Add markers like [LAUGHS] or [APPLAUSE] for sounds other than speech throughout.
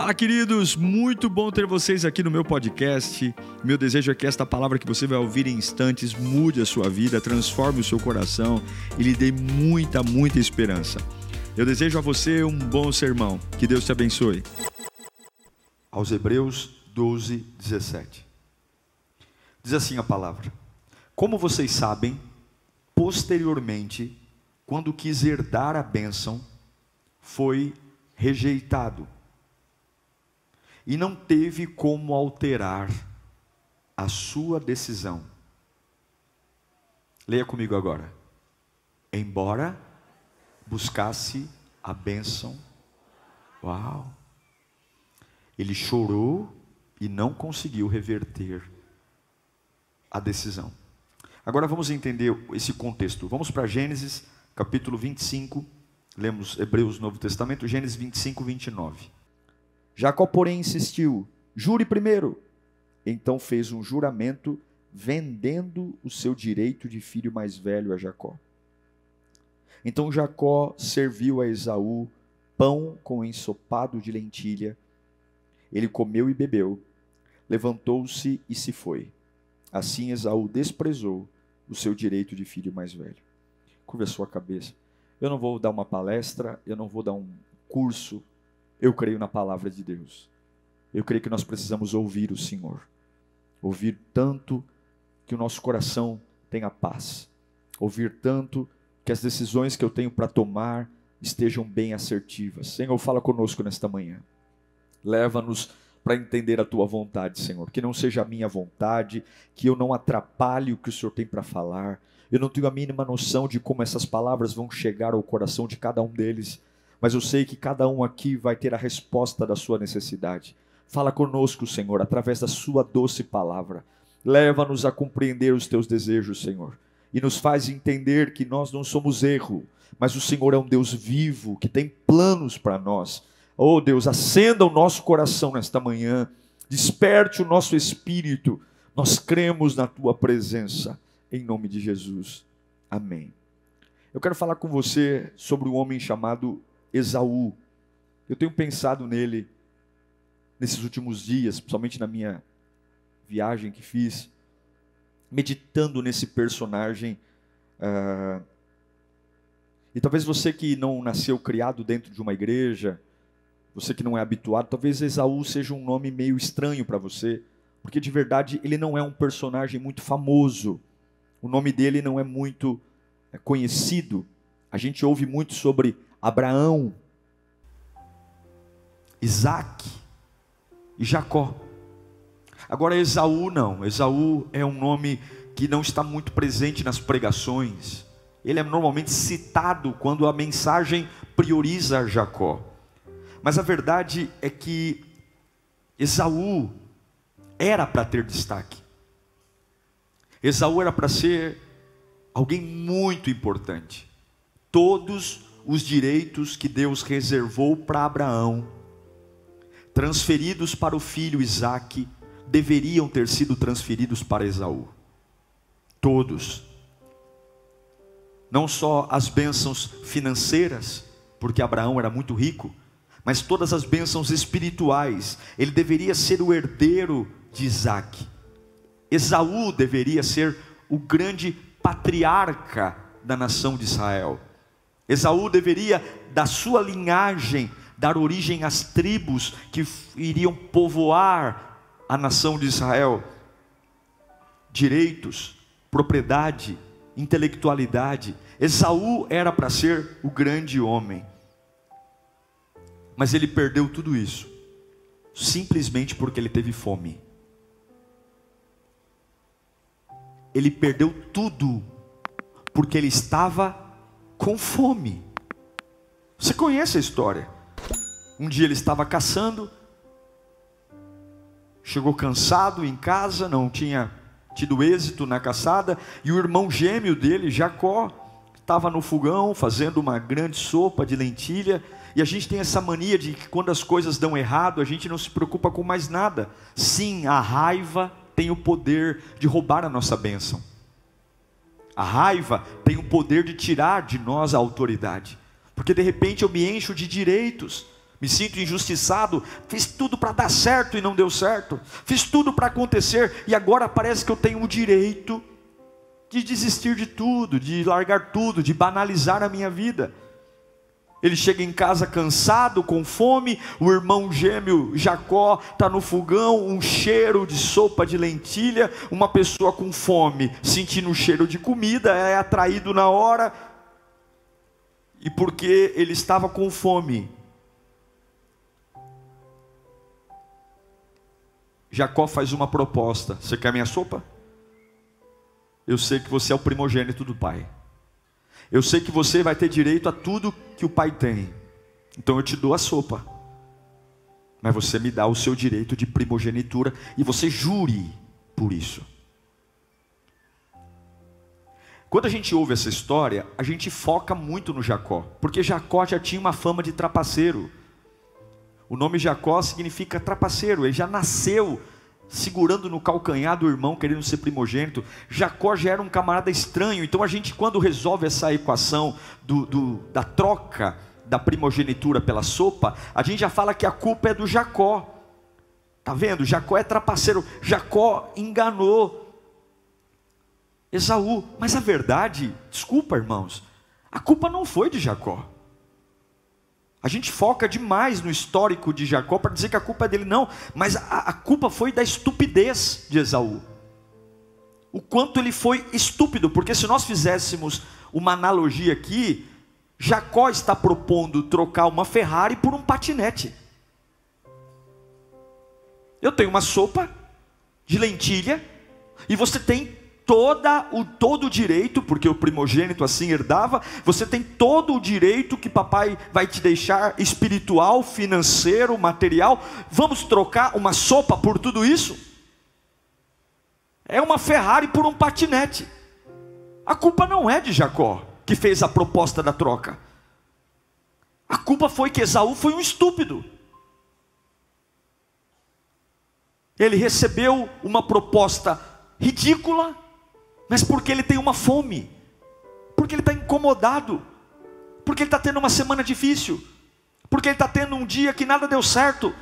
Fala, queridos! Muito bom ter vocês aqui no meu podcast. Meu desejo é que esta palavra que você vai ouvir em instantes mude a sua vida, transforme o seu coração e lhe dê muita, muita esperança. Eu desejo a você um bom sermão. Que Deus te abençoe. Aos Hebreus 12, 17. Diz assim a palavra: Como vocês sabem, posteriormente, quando quis herdar a bênção, foi rejeitado e não teve como alterar a sua decisão. Leia comigo agora. Embora buscasse a bênção, uau, ele chorou e não conseguiu reverter a decisão. Agora vamos entender esse contexto. Vamos para Gênesis, capítulo 25. Lemos Hebreus Novo Testamento, Gênesis 25, 29. Jacó, porém, insistiu: jure primeiro. Então fez um juramento, vendendo o seu direito de filho mais velho a Jacó. Então Jacó serviu a Esaú pão com ensopado de lentilha. Ele comeu e bebeu, levantou-se e se foi. Assim Esaú desprezou o seu direito de filho mais velho. Curva a cabeça. Eu não vou dar uma palestra, eu não vou dar um curso eu creio na palavra de Deus. Eu creio que nós precisamos ouvir o Senhor. Ouvir tanto que o nosso coração tenha paz. Ouvir tanto que as decisões que eu tenho para tomar estejam bem assertivas. Senhor, fala conosco nesta manhã. Leva-nos para entender a tua vontade, Senhor. Que não seja a minha vontade, que eu não atrapalhe o que o Senhor tem para falar. Eu não tenho a mínima noção de como essas palavras vão chegar ao coração de cada um deles mas eu sei que cada um aqui vai ter a resposta da sua necessidade. Fala conosco, Senhor, através da sua doce palavra. Leva-nos a compreender os teus desejos, Senhor, e nos faz entender que nós não somos erro, mas o Senhor é um Deus vivo que tem planos para nós. Oh Deus, acenda o nosso coração nesta manhã, desperte o nosso espírito. Nós cremos na tua presença, em nome de Jesus. Amém. Eu quero falar com você sobre um homem chamado Esaú. Eu tenho pensado nele nesses últimos dias, principalmente na minha viagem que fiz, meditando nesse personagem. Uh, e talvez você que não nasceu criado dentro de uma igreja, você que não é habituado, talvez Esaú seja um nome meio estranho para você, porque de verdade ele não é um personagem muito famoso. O nome dele não é muito é, conhecido. A gente ouve muito sobre Abraão, Isaac e Jacó. Agora, Esaú não. Esaú é um nome que não está muito presente nas pregações. Ele é normalmente citado quando a mensagem prioriza Jacó. Mas a verdade é que Esaú era para ter destaque. Esaú era para ser alguém muito importante. Todos os direitos que Deus reservou para Abraão, transferidos para o filho Isaque, deveriam ter sido transferidos para Esaú. Todos. Não só as bênçãos financeiras, porque Abraão era muito rico, mas todas as bênçãos espirituais. Ele deveria ser o herdeiro de Isaac. Esaú deveria ser o grande patriarca da nação de Israel. Esaú deveria, da sua linhagem, dar origem às tribos que iriam povoar a nação de Israel. Direitos, propriedade, intelectualidade. Esaú era para ser o grande homem. Mas ele perdeu tudo isso, simplesmente porque ele teve fome. Ele perdeu tudo, porque ele estava com fome. Você conhece a história? Um dia ele estava caçando, chegou cansado em casa, não tinha tido êxito na caçada, e o irmão gêmeo dele, Jacó, estava no fogão fazendo uma grande sopa de lentilha, e a gente tem essa mania de que quando as coisas dão errado, a gente não se preocupa com mais nada. Sim, a raiva tem o poder de roubar a nossa bênção. A raiva tem o poder de tirar de nós a autoridade, porque de repente eu me encho de direitos, Me sinto injustiçado, fiz tudo para dar certo e não deu certo. Fiz tudo para acontecer e agora parece que eu tenho o direito de desistir de tudo, de largar tudo, de banalizar a minha vida. Ele chega em casa cansado, com fome, o irmão gêmeo Jacó está no fogão, um cheiro de sopa de lentilha, uma pessoa com fome, sentindo o cheiro de comida, é atraído na hora, e porque ele estava com fome, Jacó faz uma proposta: Você quer minha sopa? Eu sei que você é o primogênito do pai. Eu sei que você vai ter direito a tudo que o pai tem. Então eu te dou a sopa. Mas você me dá o seu direito de primogenitura e você jure por isso. Quando a gente ouve essa história, a gente foca muito no Jacó, porque Jacó já tinha uma fama de trapaceiro. O nome Jacó significa trapaceiro, ele já nasceu segurando no calcanhar do irmão, querendo ser primogênito. Jacó já era um camarada estranho. Então a gente, quando resolve essa equação do, do, da troca da primogenitura pela sopa, a gente já fala que a culpa é do Jacó. Tá vendo? Jacó é trapaceiro. Jacó enganou Esaú. Mas a verdade, desculpa, irmãos, a culpa não foi de Jacó. A gente foca demais no histórico de Jacó para dizer que a culpa é dele, não, mas a, a, culpa foi da estupidez de Esaú. O quanto ele foi estúpido, porque se nós fizéssemos uma analogia aqui, Jacó está propondo trocar uma Ferrari por um patinete. Eu tenho uma sopa de lentilha e você tem toda o, todo o direito, porque o primogênito assim herdava, você tem todo o direito que papai vai te deixar espiritual, financeiro, material. Vamos trocar uma sopa por tudo isso? É uma Ferrari por um patinete. A culpa não é de Jacó, que fez a proposta da troca. A culpa foi que Esaú foi um estúpido. Ele recebeu uma proposta ridícula, mas porque ele tem uma fome, porque ele está incomodado, porque ele está tendo uma semana difícil, porque ele está tendo um dia que nada deu certo,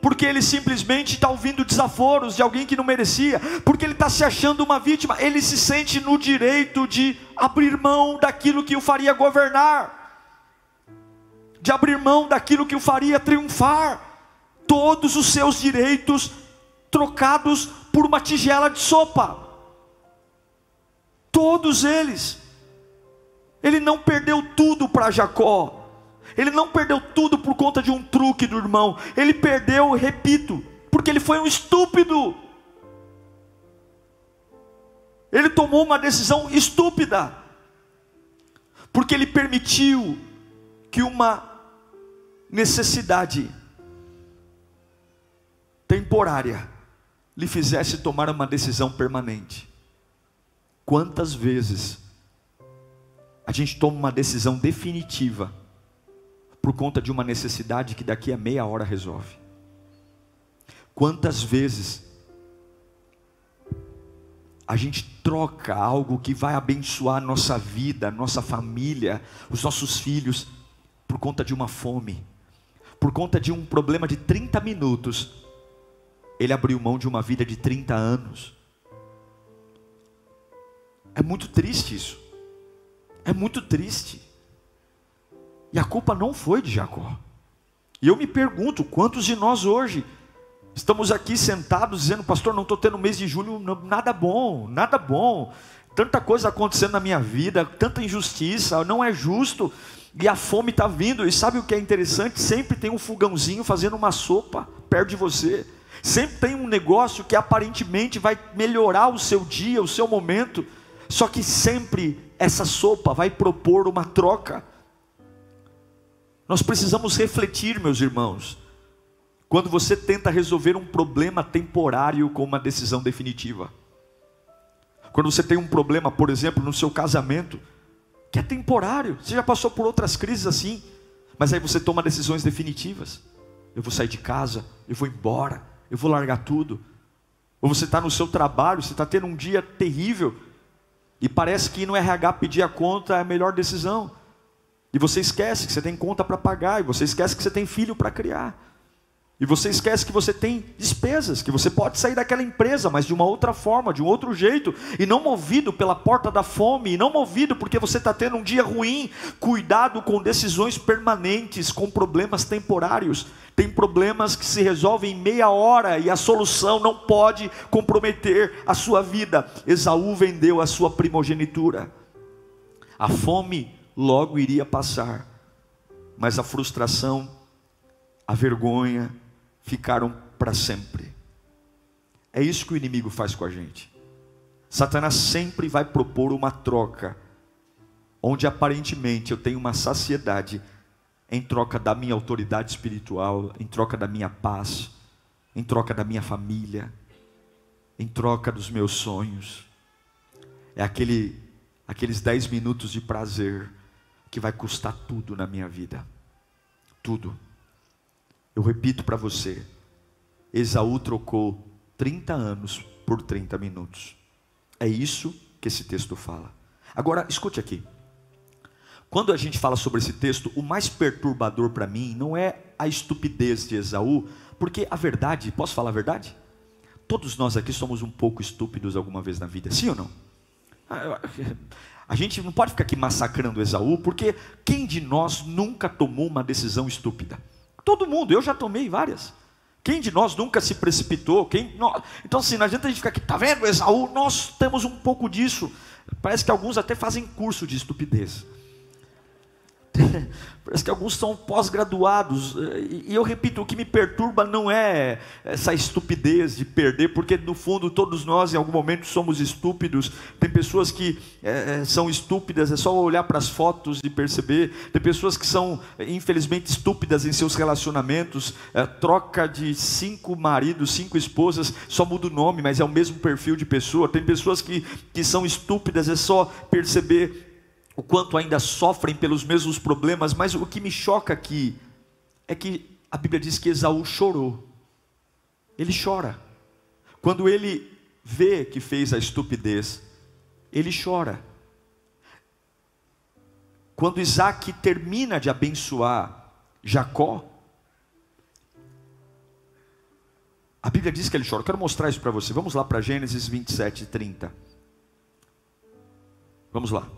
porque ele simplesmente está ouvindo desaforos de alguém que não merecia, porque ele está se achando uma vítima, ele se sente no direito de abrir mão daquilo que o faria governar, de abrir mão daquilo que o faria triunfar, todos os seus direitos trocados por uma tigela de sopa. Todos eles. Ele não perdeu tudo para Jacó. Ele não perdeu tudo por conta de um truque do irmão. Ele perdeu, repito, porque ele foi um estúpido. Ele tomou uma decisão estúpida. Porque ele permitiu que uma necessidade temporária lhe fizesse tomar uma decisão permanente. Quantas vezes a gente toma uma decisão definitiva por conta de uma necessidade que daqui a meia hora resolve? Quantas vezes a gente troca algo que vai abençoar nossa vida, nossa família, os nossos filhos, por conta de uma fome, por conta de um problema de 30 minutos, ele abriu mão de uma vida de 30 anos. É muito triste isso. É muito triste. E a culpa não foi de Jacó. E eu me pergunto, quantos de nós hoje estamos aqui sentados dizendo, pastor, não estou tendo mês de julho nada bom, nada bom. Tanta coisa acontecendo na minha vida, tanta injustiça, não é justo. E a fome está vindo. E sabe o que é interessante? Sempre tem um fogãozinho fazendo uma sopa perto de você. Sempre tem um negócio que aparentemente vai melhorar o seu dia, o seu momento. Só que sempre essa sopa vai propor uma troca. Nós precisamos refletir, meus irmãos, quando você tenta resolver um problema temporário com uma decisão definitiva. Quando você tem um problema, por exemplo, no seu casamento, que é temporário, você já passou por outras crises assim, mas aí você toma decisões definitivas. Eu vou sair de casa, eu vou embora, eu vou largar tudo. Ou você está no seu trabalho, você está tendo um dia terrível, e parece que no RH pedir a conta é a melhor decisão. E você esquece que você tem conta para pagar, e você esquece que você tem filho para criar. E você esquece que você tem despesas, que você pode sair daquela empresa, mas de uma outra forma, de um outro jeito, e não movido pela porta da fome, e não movido porque você está tendo um dia ruim. Cuidado com decisões permanentes, com problemas temporários. Tem problemas que se resolvem em meia hora e a solução não pode comprometer a sua vida. Esaú vendeu a sua primogenitura. A fome logo iria passar, mas a frustração, a vergonha, ficaram para sempre. É isso que o inimigo faz com a gente. Satanás sempre vai propor uma troca, onde aparentemente eu tenho uma saciedade em troca da minha autoridade espiritual, em troca da minha paz, em troca da minha família, em troca dos meus sonhos. É aquele, aqueles dez minutos de prazer que vai custar tudo na minha vida. Tudo. Eu repito para você: Esaú trocou 30 anos por 30 minutos. É isso que esse texto fala. Agora, escute aqui. Quando a gente fala sobre esse texto, o mais perturbador para mim não é a estupidez de Esaú, porque a verdade, posso falar a verdade? Todos nós aqui somos um pouco estúpidos alguma vez na vida, sim ou não? A gente não pode ficar aqui massacrando Esaú, porque quem de nós nunca tomou uma decisão estúpida? Todo mundo, eu já tomei várias. Quem de nós nunca se precipitou? Quem, nós, então, assim, não adianta a gente ficar aqui, tá vendo, Esaú? Nós temos um pouco disso. Parece que alguns até fazem curso de estupidez. [LAUGHS] Parece que alguns são pós-graduados. E eu repito, o que me perturba não é essa estupidez de perder, porque no fundo todos nós em algum momento somos estúpidos. Tem pessoas que é são estúpidas, é só olhar para as fotos e perceber. Tem pessoas que são, infelizmente, estúpidas em seus relacionamentos. É, troca de cinco maridos, cinco esposas, só muda o nome, mas é o mesmo perfil de pessoa. Tem pessoas que, que são estúpidas, é só perceber o quanto ainda sofrem pelos mesmos problemas, mas o que me choca aqui é que a Bíblia diz que Esaú chorou. Ele chora. Quando ele vê que fez a estupidez, ele chora. Quando Isaac termina de abençoar Jacó, a Bíblia diz que ele chora. Eu quero mostrar isso para você. Vamos lá para Gênesis 27, 30. Vamos lá.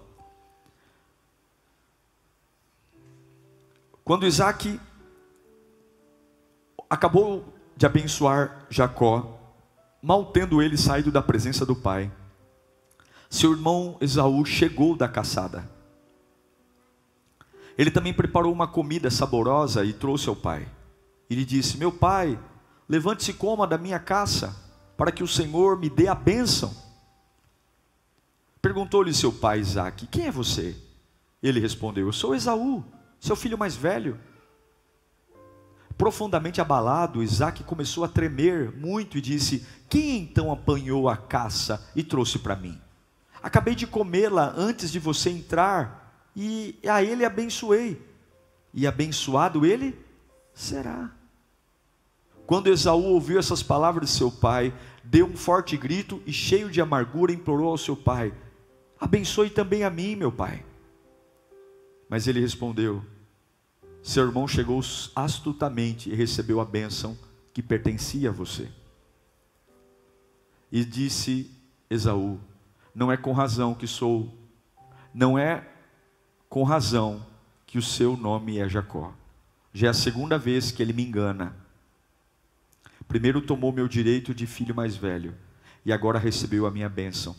Quando Isaac acabou de abençoar Jacó, mal tendo ele saído da presença do pai, seu irmão Esaú chegou da caçada. Ele também preparou uma comida saborosa e trouxe ao pai. E lhe disse: Meu pai, levante-se e coma da minha caça, para que o Senhor me dê a bênção. Perguntou-lhe seu pai Isaac: Quem é você? Ele respondeu: Eu sou Esaú seu filho mais velho. Profundamente abalado, Isaac começou a tremer muito e disse: Quem então apanhou a caça e trouxe para mim? Acabei de comê-la antes de você entrar, e a ele abençoei, e abençoado ele será. Quando Esaú ouviu essas palavras de seu pai, deu um forte grito e, cheio de amargura, implorou ao seu pai: Abençoe também a mim, meu pai. Mas ele respondeu: Seu irmão chegou astutamente e recebeu a bênção que pertencia a você. E disse Esaú: Não é com razão que sou, não é com razão que o seu nome é Jacó. Já é a segunda vez que ele me engana. Primeiro tomou meu direito de filho mais velho, e agora recebeu a minha bênção.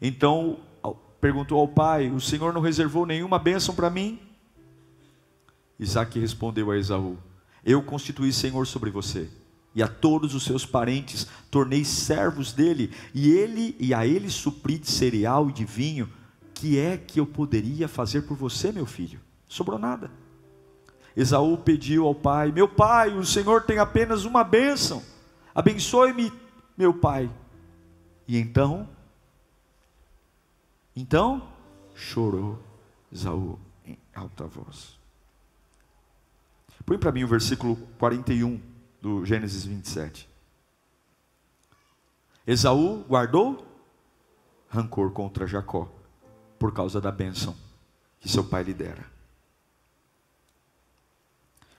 Então perguntou ao pai: O Senhor não reservou nenhuma bênção para mim? Isaac respondeu a Esaú: Eu constituí Senhor sobre você, e a todos os seus parentes tornei servos dele, e ele e a ele supri de cereal e de vinho. Que é que eu poderia fazer por você, meu filho? Sobrou nada. Esaú pediu ao pai: Meu pai, o Senhor tem apenas uma bênção. Abençoe-me, meu pai. E então então chorou Esaú em alta voz. Põe para mim o versículo 41 do Gênesis 27. Esaú guardou rancor contra Jacó por causa da bênção que seu pai lhe dera.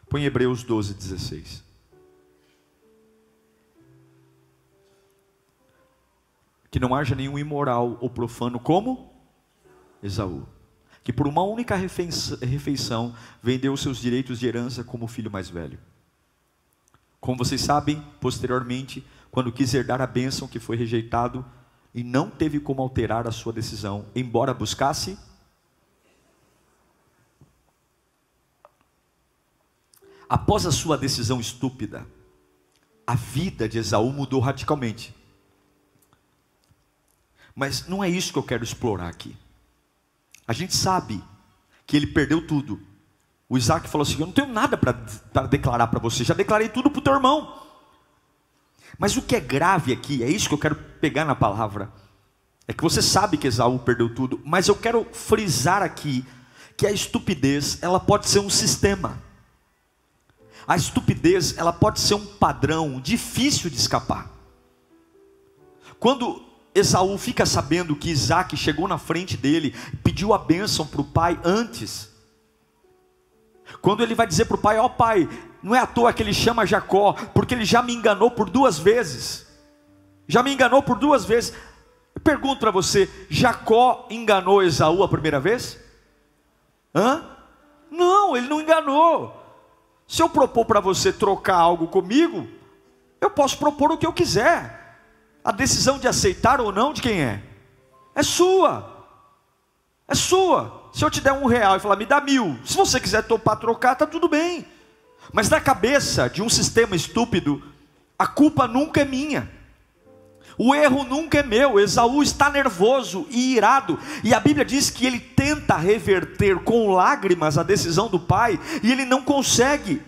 Põe Hebreus 12, 16. Que não haja nenhum imoral ou profano como Esaú, que por uma única refeição vendeu seus direitos de herança como filho mais velho. Como vocês sabem, posteriormente, quando quis herdar a bênção que foi rejeitado e não teve como alterar a sua decisão, embora buscasse Após a sua decisão estúpida, a vida de Esaú mudou radicalmente. Mas não é isso que eu quero explorar aqui. A gente sabe que ele perdeu tudo. O Isaac falou assim: Eu não tenho nada para declarar para você, já declarei tudo para o teu irmão. Mas o que é grave aqui, é isso que eu quero pegar na palavra, é que você sabe que Esaú perdeu tudo, mas eu quero frisar aqui que a estupidez, ela pode ser um sistema. A estupidez, ela pode ser um padrão difícil de escapar. Quando Esaú fica sabendo que Isaac chegou na frente dele, pediu a bênção para o pai antes. Quando ele vai dizer para o pai: Ó oh, pai, não é à toa que ele chama Jacó, porque ele já me enganou por duas vezes. Já me enganou por duas vezes. Eu pergunto para você: Jacó enganou Esaú a primeira vez? Hã? Não, ele não enganou. Se eu propor para você trocar algo comigo, eu posso propor o que eu quiser. A decisão de aceitar ou não de quem é? É sua. É sua. Se eu te der um real e falar, me dá mil, se você quiser topar trocar, tá tudo bem. Mas na cabeça de um sistema estúpido, a culpa nunca é minha. O erro nunca é meu. Esaú está nervoso e irado. E a Bíblia diz que ele tenta reverter com lágrimas a decisão do pai e ele não consegue.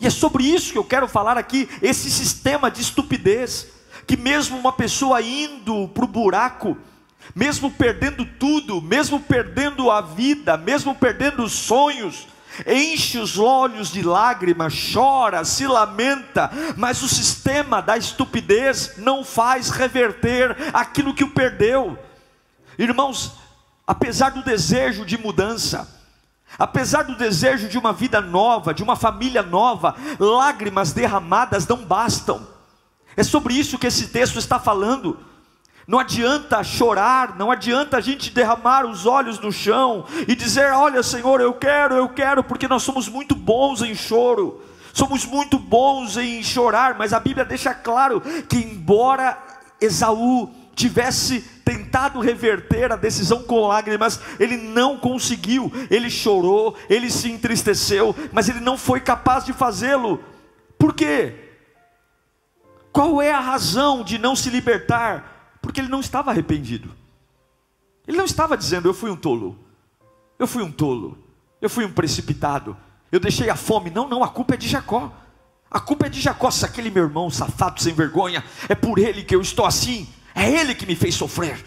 E é sobre isso que eu quero falar aqui, esse sistema de estupidez, que mesmo uma pessoa indo para o buraco, mesmo perdendo tudo, mesmo perdendo a vida, mesmo perdendo os sonhos, enche os olhos de lágrimas, chora, se lamenta, mas o sistema da estupidez não faz reverter aquilo que o perdeu. Irmãos, apesar do desejo de mudança, apesar do desejo de uma vida nova, de uma família nova, lágrimas derramadas não bastam. É sobre isso que esse texto está falando. Não adianta chorar, não adianta a gente derramar os olhos no chão e dizer: Olha, Senhor, eu quero, eu quero, porque nós somos muito bons em choro, somos muito bons em chorar, mas a Bíblia deixa claro que, embora Esaú tivesse tentado reverter a decisão com lágrimas, ele não conseguiu, ele chorou, ele se entristeceu, mas ele não foi capaz de fazê-lo, por quê? Qual é a razão de não se libertar? Porque ele não estava arrependido. Ele não estava dizendo, eu fui um tolo. Eu fui um tolo. Eu fui um precipitado. Eu deixei a fome. Não, não, a culpa é de Jacó. A culpa é de Jacó, se aquele meu irmão safado sem vergonha, é por ele que eu estou assim. É ele que me fez sofrer.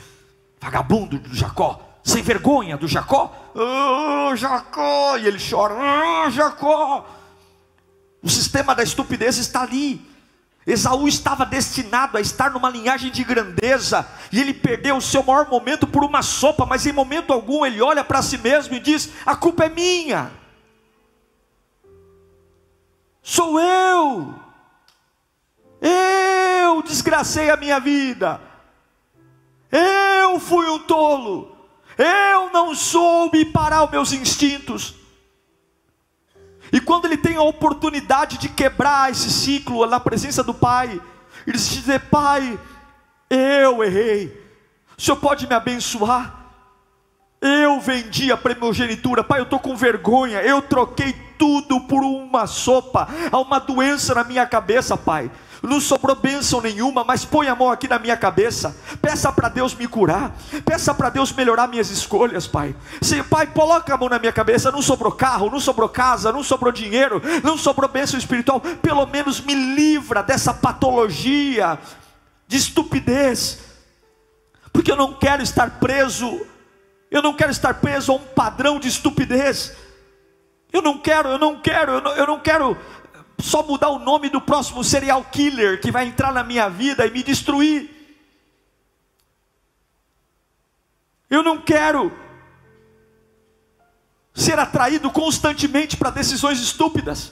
Vagabundo do Jacó, sem vergonha do Jacó. Oh, Jacó! E ele chora. Oh, Jacó! O sistema da estupidez está ali. Esaú estava destinado a estar numa linhagem de grandeza, e ele perdeu o seu maior momento por uma sopa, mas em momento algum ele olha para si mesmo e diz: A culpa é minha, sou eu, eu desgracei a minha vida, eu fui um tolo, eu não soube parar os meus instintos, e quando ele tem a oportunidade de quebrar esse ciclo na presença do Pai, ele diz: Pai, eu errei, o Senhor pode me abençoar? Eu vendi a primogenitura, Pai, eu estou com vergonha, eu troquei tudo por uma sopa, há uma doença na minha cabeça, Pai. Não sobrou bênção nenhuma, mas põe a mão aqui na minha cabeça, peça para Deus me curar, peça para Deus melhorar minhas escolhas, Pai. Se, pai, coloca a mão na minha cabeça, não sobrou carro, não sobrou casa, não sobrou dinheiro, não sobrou bênção espiritual, pelo menos me livra dessa patologia de estupidez, porque eu não quero estar preso, eu não quero estar preso a um padrão de estupidez. Eu não quero, eu não quero, eu não, eu não quero só mudar o nome do próximo serial killer que vai entrar na minha vida e me destruir. Eu não quero ser atraído constantemente para decisões estúpidas.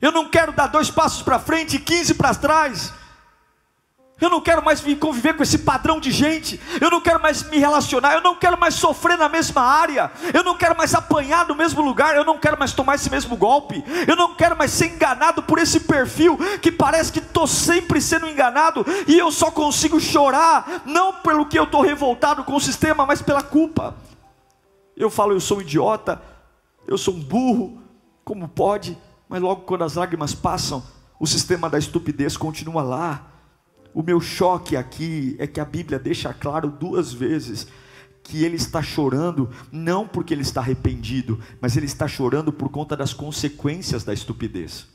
Eu não quero dar dois passos para frente e quinze para trás. Eu não quero mais conviver com esse padrão de gente. Eu não quero mais me relacionar. Eu não quero mais sofrer na mesma área. Eu não quero mais apanhar no mesmo lugar. Eu não quero mais tomar esse mesmo golpe. Eu não quero mais ser enganado por esse perfil que parece que estou sempre sendo enganado e eu só consigo chorar, não pelo que eu estou revoltado com o sistema, mas pela culpa. Eu falo, eu sou um idiota, eu sou um burro, como pode? Mas logo quando as lágrimas passam, o sistema da estupidez continua lá o meu choque aqui é que a Bíblia deixa claro duas vezes que ele está chorando não porque ele está arrependido, mas ele está chorando por conta das consequências da estupidez.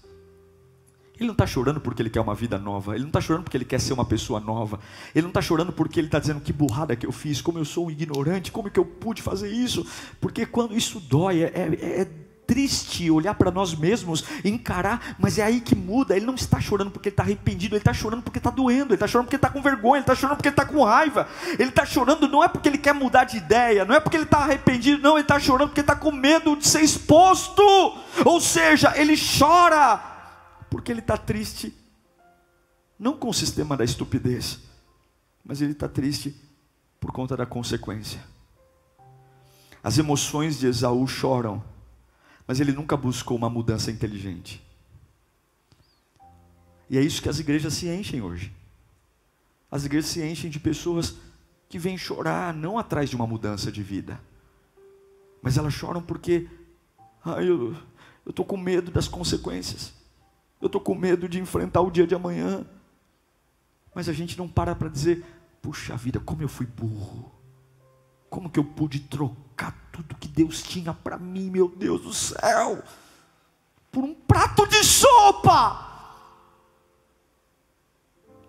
Ele não está chorando porque ele quer uma vida nova, ele não está chorando porque ele quer ser uma pessoa nova, ele não está chorando porque ele está dizendo que burrada que eu fiz, como eu sou um ignorante, como que eu pude fazer isso, porque quando isso dói, é, é, é triste olhar para nós mesmos, encarar, mas é aí que muda. Ele não está chorando porque ele está arrependido, ele está chorando porque está doendo, ele está chorando porque está com vergonha, ele está chorando porque está com raiva. Ele está chorando não é porque ele quer mudar de ideia, não é porque ele está arrependido, não, ele está chorando porque está com medo de ser exposto. Ou seja, ele chora porque ele está triste, não com o sistema da estupidez, mas ele está triste por conta da consequência. As emoções de Esaú choram mas ele nunca buscou uma mudança inteligente. E é isso que as igrejas se enchem hoje. As igrejas se enchem de pessoas que vêm chorar não atrás de uma mudança de vida, mas elas choram porque eu estou com medo das consequências, eu estou com medo de enfrentar o dia de amanhã. Mas a gente não para para dizer, puxa vida, como eu fui burro, como que eu pude trocar tudo que Deus tinha para mim, meu Deus do céu, por um prato de sopa.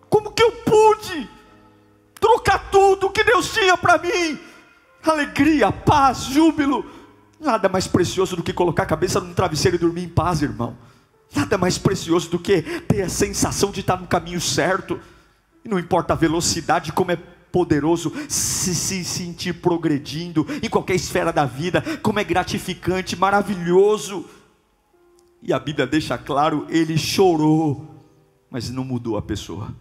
Como que eu pude trocar tudo que Deus tinha para mim? Alegria, paz, júbilo. Nada mais precioso do que colocar a cabeça num travesseiro e dormir em paz, irmão. Nada mais precioso do que ter a sensação de estar no caminho certo. E não importa a velocidade, como é poderoso se, se sentir progredindo em qualquer esfera da vida, como é gratificante, maravilhoso. E a Bíblia deixa claro: ele chorou, mas não mudou a pessoa.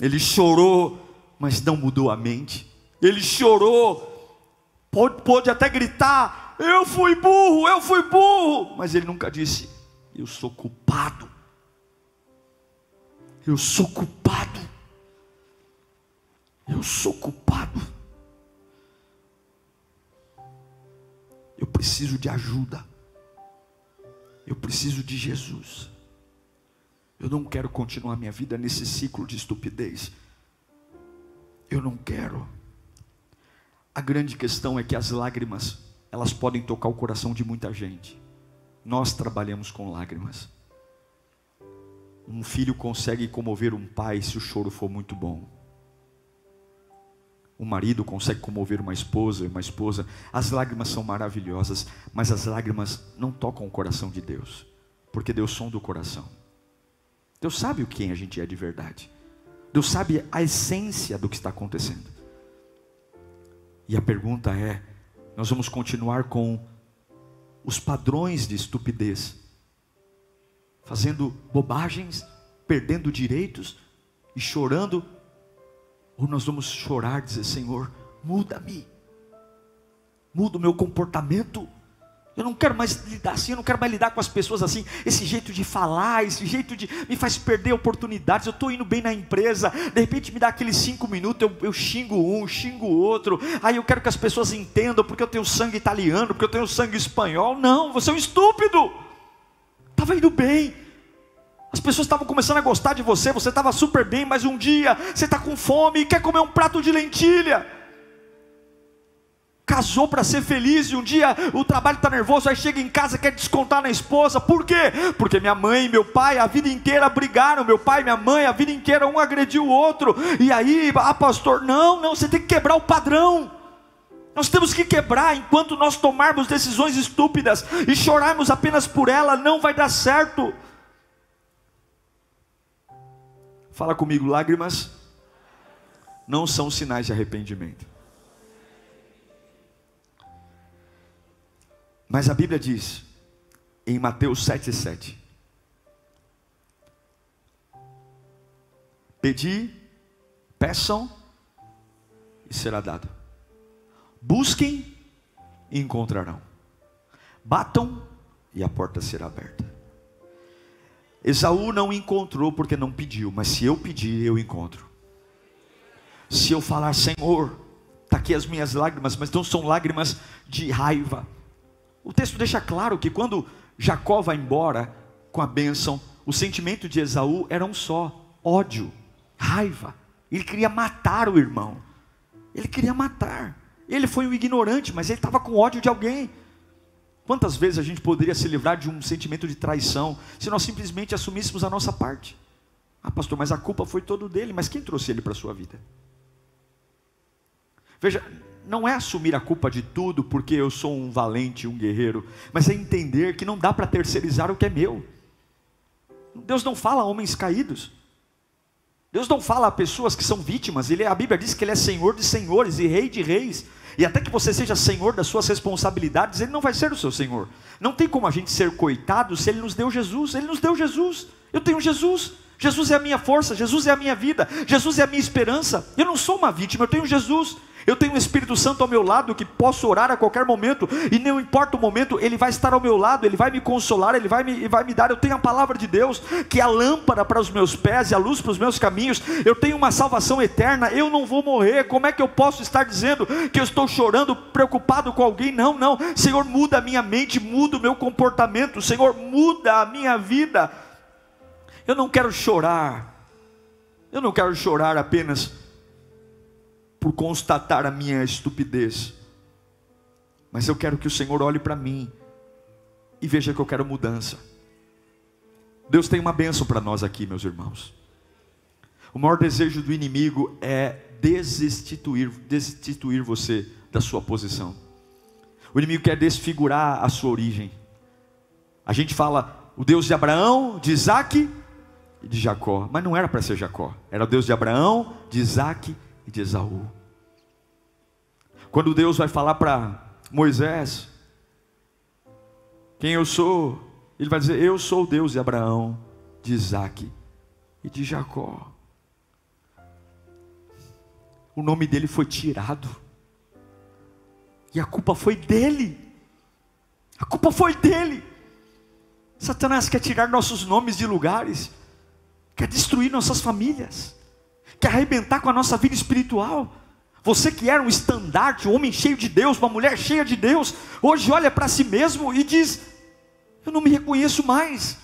Ele chorou, mas não mudou a mente. Ele chorou, pode, pode até gritar: Eu fui burro, eu fui burro. Mas ele nunca disse: Eu sou culpado. Eu sou culpado. Eu sou culpado. Eu preciso de ajuda. Eu preciso de Jesus. Eu não quero continuar minha vida nesse ciclo de estupidez. Eu não quero. A grande questão é que as lágrimas, elas podem tocar o coração de muita gente. Nós trabalhamos com lágrimas. Um filho consegue comover um pai se o choro for muito bom. Um marido consegue comover uma esposa, uma esposa. As lágrimas são maravilhosas, mas as lágrimas não tocam o coração de Deus, porque Deus sonda o coração. Deus sabe o quem a gente é de verdade. Deus sabe a essência do que está acontecendo. E a pergunta é: nós vamos continuar com os padrões de estupidez, fazendo bobagens, perdendo direitos e chorando ou nós vamos chorar, dizer: Senhor, muda-me, muda o meu comportamento. Eu não quero mais lidar assim, eu não quero mais lidar com as pessoas assim. Esse jeito de falar, esse jeito de. me faz perder oportunidades. Eu estou indo bem na empresa, de repente me dá aqueles cinco minutos, eu, eu xingo um, xingo outro. Aí eu quero que as pessoas entendam porque eu tenho sangue italiano, porque eu tenho sangue espanhol. Não, você é um estúpido. Estava indo bem, as pessoas estavam começando a gostar de você, você estava super bem, mas um dia você está com fome e quer comer um prato de lentilha. Casou para ser feliz e um dia o trabalho está nervoso, aí chega em casa quer descontar na esposa. Por quê? Porque minha mãe e meu pai a vida inteira brigaram. Meu pai e minha mãe a vida inteira um agrediu o outro. E aí, ah, pastor, não, não, você tem que quebrar o padrão. Nós temos que quebrar enquanto nós tomarmos decisões estúpidas e chorarmos apenas por ela, não vai dar certo. Fala comigo, lágrimas não são sinais de arrependimento. Mas a Bíblia diz, em Mateus 7,7, 7, Pedi, peçam e será dado. Busquem e encontrarão. Batam e a porta será aberta. Esaú não encontrou porque não pediu, mas se eu pedir, eu encontro. Se eu falar, Senhor, está aqui as minhas lágrimas, mas não são lágrimas de raiva. O texto deixa claro que quando Jacó vai embora com a bênção, o sentimento de Esaú era um só: ódio, raiva. Ele queria matar o irmão. Ele queria matar. Ele foi um ignorante, mas ele estava com ódio de alguém. Quantas vezes a gente poderia se livrar de um sentimento de traição se nós simplesmente assumíssemos a nossa parte? Ah, pastor, mas a culpa foi todo dele, mas quem trouxe ele para a sua vida? Veja, não é assumir a culpa de tudo porque eu sou um valente, um guerreiro, mas é entender que não dá para terceirizar o que é meu. Deus não fala a homens caídos. Deus não fala a pessoas que são vítimas. Ele, a Bíblia diz que Ele é Senhor de senhores e Rei de reis. E até que você seja Senhor das suas responsabilidades, Ele não vai ser o seu Senhor. Não tem como a gente ser coitado se Ele nos deu Jesus. Ele nos deu Jesus. Eu tenho Jesus. Jesus é a minha força, Jesus é a minha vida, Jesus é a minha esperança. Eu não sou uma vítima, eu tenho Jesus. Eu tenho o Espírito Santo ao meu lado que posso orar a qualquer momento, e não importa o momento, Ele vai estar ao meu lado, Ele vai me consolar, Ele vai me, vai me dar. Eu tenho a palavra de Deus, que é a lâmpada para os meus pés e a luz para os meus caminhos. Eu tenho uma salvação eterna, eu não vou morrer. Como é que eu posso estar dizendo que eu estou chorando, preocupado com alguém? Não, não. Senhor, muda a minha mente, muda o meu comportamento, Senhor, muda a minha vida. Eu não quero chorar, eu não quero chorar apenas por constatar a minha estupidez, mas eu quero que o Senhor olhe para mim e veja que eu quero mudança. Deus tem uma bênção para nós aqui, meus irmãos. O maior desejo do inimigo é destituir, destituir você da sua posição. O inimigo quer desfigurar a sua origem. A gente fala o Deus de Abraão, de Isaac de Jacó, mas não era para ser Jacó, era o Deus de Abraão, de Isaac e de Esaú. Quando Deus vai falar para Moisés, quem eu sou, ele vai dizer: Eu sou o Deus de Abraão, de Isaac e de Jacó. O nome dele foi tirado, e a culpa foi dele. A culpa foi dele. Satanás quer tirar nossos nomes de lugares, quer destruir nossas famílias, quer arrebentar com a nossa vida espiritual. Você que era um estandarte, um homem cheio de Deus, uma mulher cheia de Deus, hoje olha para si mesmo e diz: Eu não me reconheço mais.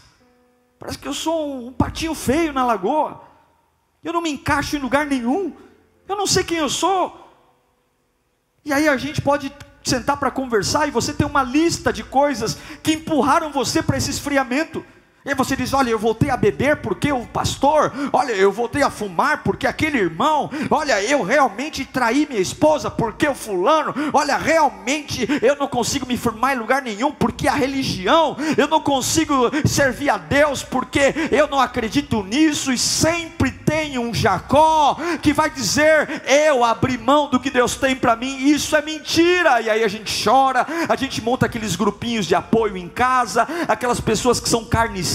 Parece que eu sou um patinho feio na lagoa. Eu não me encaixo em lugar nenhum. Eu não sei quem eu sou. E aí a gente pode sentar para conversar e você tem uma lista de coisas que empurraram você para esse esfriamento. E você diz: Olha, eu voltei a beber porque o pastor, olha, eu voltei a fumar porque aquele irmão, olha, eu realmente traí minha esposa porque o fulano, olha, realmente eu não consigo me firmar em lugar nenhum porque a religião, eu não consigo servir a Deus porque eu não acredito nisso, e sempre tem um Jacó que vai dizer: Eu abri mão do que Deus tem para mim, isso é mentira. E aí a gente chora, a gente monta aqueles grupinhos de apoio em casa, aquelas pessoas que são carnes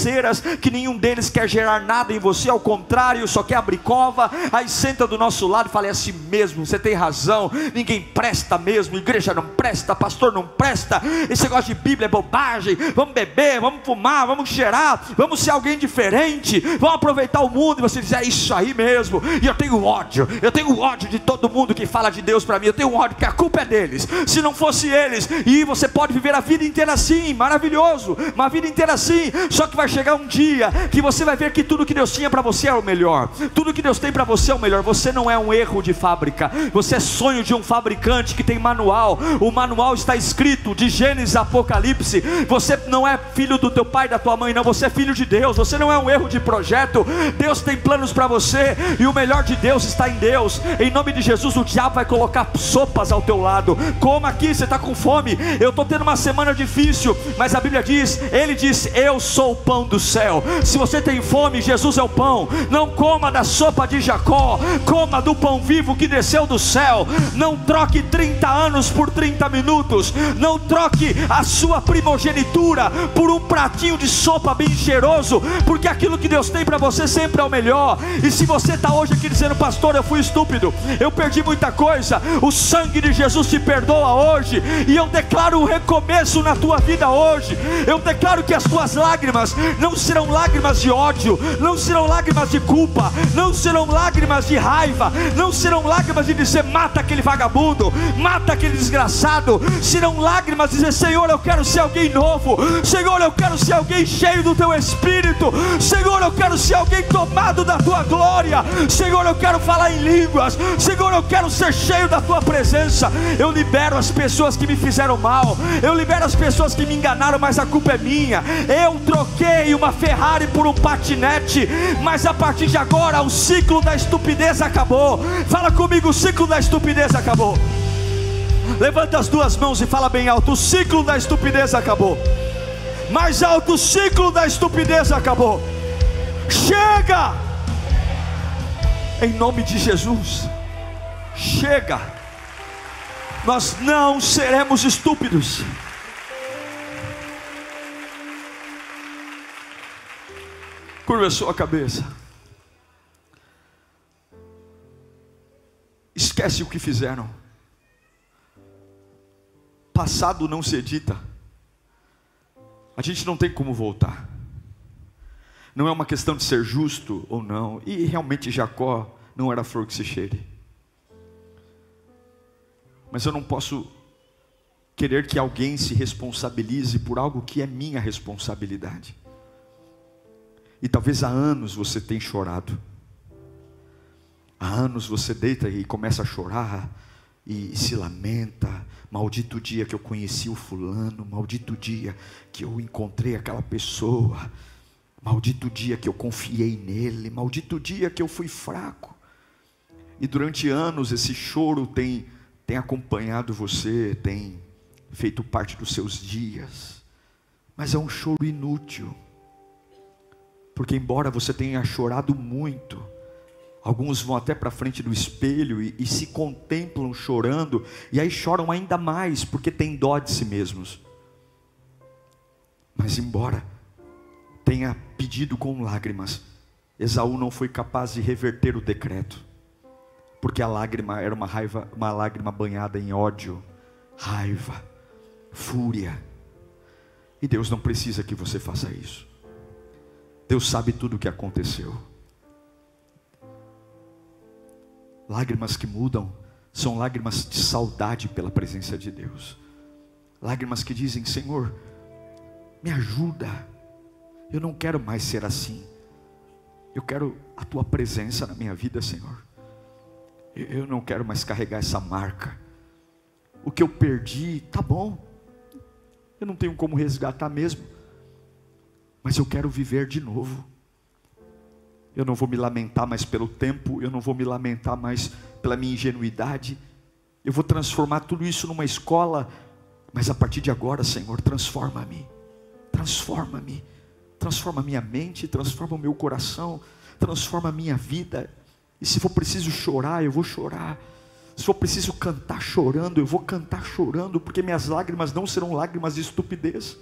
que nenhum deles quer gerar nada em você, ao contrário, só quer abrir cova, aí senta do nosso lado e fala: é assim mesmo, você tem razão, ninguém presta mesmo, igreja não presta, pastor não presta, esse negócio de Bíblia é bobagem, vamos beber, vamos fumar, vamos cheirar, vamos ser alguém diferente, vamos aproveitar o mundo, e você diz: é isso aí mesmo, e eu tenho ódio, eu tenho ódio de todo mundo que fala de Deus para mim, eu tenho ódio, porque a culpa é deles, se não fosse eles, e você pode viver a vida inteira assim, maravilhoso, uma vida inteira assim, só que vai vai chegar um dia que você vai ver que tudo que Deus tinha para você é o melhor, tudo que Deus tem para você é o melhor. Você não é um erro de fábrica, você é sonho de um fabricante que tem manual. O manual está escrito de Gênesis a Apocalipse. Você não é filho do teu pai, da tua mãe, não. Você é filho de Deus. Você não é um erro de projeto. Deus tem planos para você e o melhor de Deus está em Deus. Em nome de Jesus, o diabo vai colocar sopas ao teu lado. Coma aqui, você está com fome. Eu estou tendo uma semana difícil, mas a Bíblia diz: Ele diz, Eu sou o pão pão do céu. Se você tem fome, Jesus é o pão. Não coma da sopa de Jacó, coma do pão vivo que desceu do céu. Não troque 30 anos por 30 minutos. Não troque a sua primogenitura por um pratinho de sopa bem cheiroso, porque aquilo que Deus tem para você sempre é o melhor. E se você está hoje aqui dizendo, pastor, eu fui estúpido, eu perdi muita coisa, o sangue de Jesus te perdoa hoje, e eu declaro um recomeço na tua vida hoje. Eu declaro que as tuas lágrimas não serão lágrimas de ódio, não serão lágrimas de culpa, não serão lágrimas de raiva, não serão lágrimas de dizer mata aquele vagabundo, mata aquele desgraçado, serão lágrimas de dizer Senhor, eu quero ser alguém novo, Senhor, eu quero ser alguém cheio do teu espírito, Senhor, eu quero ser alguém tomado da tua glória, Senhor, eu quero falar em línguas, Senhor, eu quero ser cheio da tua presença. Eu libero as pessoas que me fizeram mal, eu libero as pessoas que me enganaram, mas a culpa é minha. Eu troquei uma Ferrari por um patinete, mas a partir de agora o ciclo da estupidez acabou. Fala comigo, o ciclo da estupidez acabou. Levanta as duas mãos e fala bem alto: o ciclo da estupidez acabou. Mais alto, o ciclo da estupidez acabou. Chega! Em nome de Jesus, chega. Nós não seremos estúpidos. Curva a sua cabeça. Esquece o que fizeram. Passado não se edita. A gente não tem como voltar. Não é uma questão de ser justo ou não. E realmente Jacó não era flor que se cheire. Mas eu não posso querer que alguém se responsabilize por algo que é minha responsabilidade. E talvez há anos você tenha chorado. Há anos você deita e começa a chorar e se lamenta. Maldito dia que eu conheci o fulano, maldito dia que eu encontrei aquela pessoa, maldito dia que eu confiei nele, maldito dia que eu fui fraco. E durante anos esse choro tem, tem acompanhado você, tem feito parte dos seus dias, mas é um choro inútil porque, embora você tenha chorado muito, alguns vão até para frente do espelho e, e se contemplam chorando, e aí choram ainda mais, porque têm dó de si mesmos. Mas, embora tenha pedido com lágrimas, Esaú não foi capaz de reverter o decreto, porque a lágrima era uma raiva, uma lágrima banhada em ódio, raiva, fúria. E Deus não precisa que você faça isso. Deus sabe tudo o que aconteceu. Lágrimas que mudam são lágrimas de saudade pela presença de Deus. Lágrimas que dizem: Senhor, me ajuda. Eu não quero mais ser assim. Eu quero a tua presença na minha vida, Senhor. Eu não quero mais carregar essa marca. O que eu perdi, tá bom. Eu não tenho como resgatar mesmo mas eu quero viver de novo. Eu não vou me lamentar mais pelo tempo, eu não vou me lamentar mais pela minha ingenuidade. Eu vou transformar tudo isso numa escola, mas a partir de agora, Senhor, transforma-me. Transforma-me. Transforma minha mente, transforma o meu coração, transforma a minha vida. E se for preciso chorar, eu vou chorar. Se for preciso cantar chorando, eu vou cantar chorando, porque minhas lágrimas não serão lágrimas de estupidez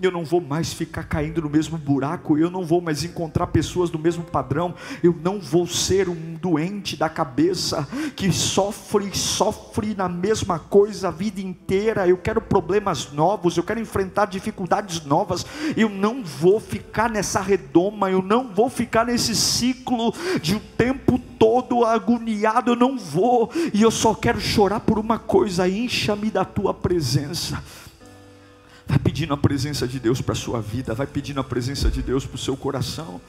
eu não vou mais ficar caindo no mesmo buraco, eu não vou mais encontrar pessoas do mesmo padrão, eu não vou ser um doente da cabeça que sofre sofre na mesma coisa a vida inteira. Eu quero problemas novos, eu quero enfrentar dificuldades novas, eu não vou ficar nessa redoma, eu não vou ficar nesse ciclo de o um tempo todo agoniado, eu não vou, e eu só quero chorar por uma coisa: encha-me da tua presença. Vai pedindo a presença de Deus para a sua vida, vai pedindo a presença de Deus para o seu coração.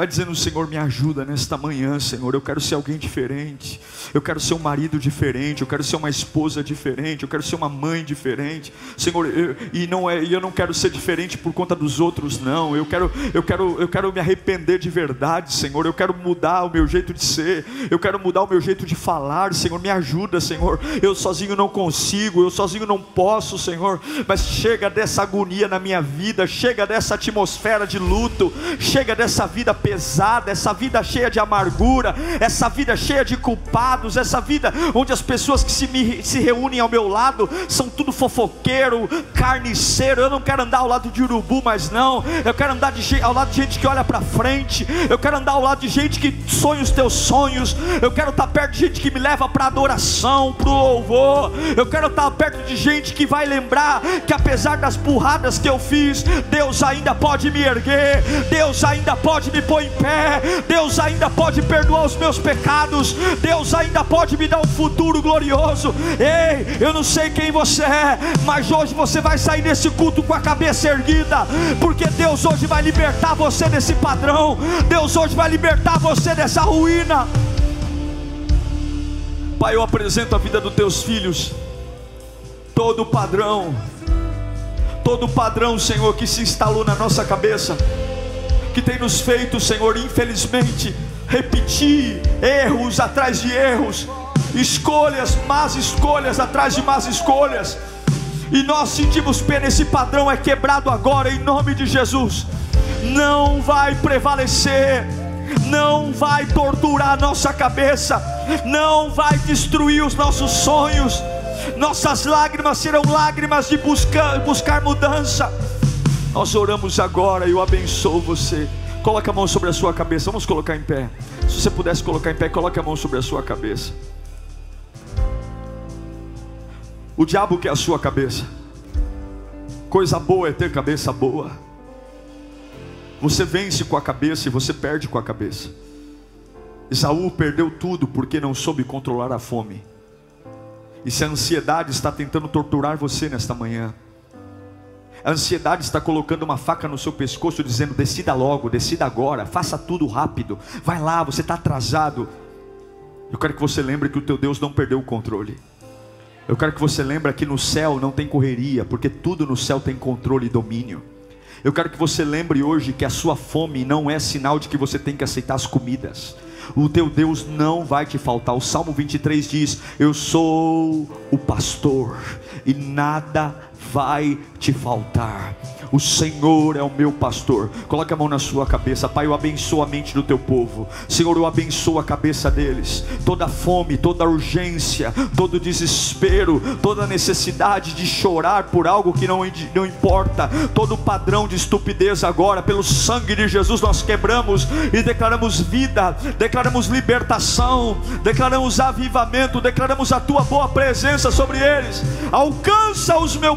Vai dizendo, Senhor, me ajuda nesta manhã, Senhor. Eu quero ser alguém diferente. Eu quero ser um marido diferente. Eu quero ser uma esposa diferente. Eu quero ser uma mãe diferente. Senhor, eu, e não é, eu não quero ser diferente por conta dos outros, não. Eu quero, eu quero, eu quero me arrepender de verdade, Senhor. Eu quero mudar o meu jeito de ser. Eu quero mudar o meu jeito de falar, Senhor. Me ajuda, Senhor. Eu sozinho não consigo. Eu sozinho não posso, Senhor. Mas chega dessa agonia na minha vida. Chega dessa atmosfera de luto. Chega dessa vida pesada, essa vida cheia de amargura, essa vida cheia de culpados, essa vida onde as pessoas que se, me, se reúnem ao meu lado são tudo fofoqueiro, carniceiro. Eu não quero andar ao lado de urubu, mas não. Eu quero andar de, ao lado de gente que olha para frente. Eu quero andar ao lado de gente que sonha os teus sonhos. Eu quero estar perto de gente que me leva para adoração, para louvor. Eu quero estar perto de gente que vai lembrar que apesar das burradas que eu fiz, Deus ainda pode me erguer. Deus ainda pode me pôr em pé. Deus ainda pode perdoar os meus pecados. Deus ainda pode me dar um futuro glorioso. Ei, eu não sei quem você é, mas hoje você vai sair desse culto com a cabeça erguida, porque Deus hoje vai libertar você desse padrão. Deus hoje vai libertar você dessa ruína. Pai, eu apresento a vida dos teus filhos. Todo padrão, todo padrão, Senhor, que se instalou na nossa cabeça que tem nos feito, Senhor, infelizmente, repetir erros atrás de erros, escolhas, más escolhas atrás de más escolhas. E nós sentimos pena, esse padrão é quebrado agora em nome de Jesus. Não vai prevalecer, não vai torturar nossa cabeça, não vai destruir os nossos sonhos. Nossas lágrimas serão lágrimas de buscar, buscar mudança nós oramos agora eu abençoo você. Coloque a mão sobre a sua cabeça. Vamos colocar em pé. Se você pudesse colocar em pé, coloque a mão sobre a sua cabeça. O diabo quer a sua cabeça. Coisa boa é ter cabeça boa. Você vence com a cabeça e você perde com a cabeça. Esaú perdeu tudo porque não soube controlar a fome. E se a ansiedade está tentando torturar você nesta manhã, a ansiedade está colocando uma faca no seu pescoço, dizendo: decida logo, decida agora, faça tudo rápido, vai lá, você está atrasado. Eu quero que você lembre que o teu Deus não perdeu o controle. Eu quero que você lembre que no céu não tem correria, porque tudo no céu tem controle e domínio. Eu quero que você lembre hoje que a sua fome não é sinal de que você tem que aceitar as comidas. O teu Deus não vai te faltar. O Salmo 23 diz: Eu sou o pastor e nada vai te faltar. O Senhor é o meu pastor. Coloque a mão na sua cabeça, Pai. Eu abençoo a mente do teu povo, Senhor. Eu abençoo a cabeça deles. Toda fome, toda urgência, todo desespero, toda necessidade de chorar por algo que não, não importa, todo padrão de estupidez agora, pelo sangue de Jesus, nós quebramos e declaramos vida, declaramos libertação, declaramos avivamento, declaramos a tua boa presença sobre eles. Alcança-os, meu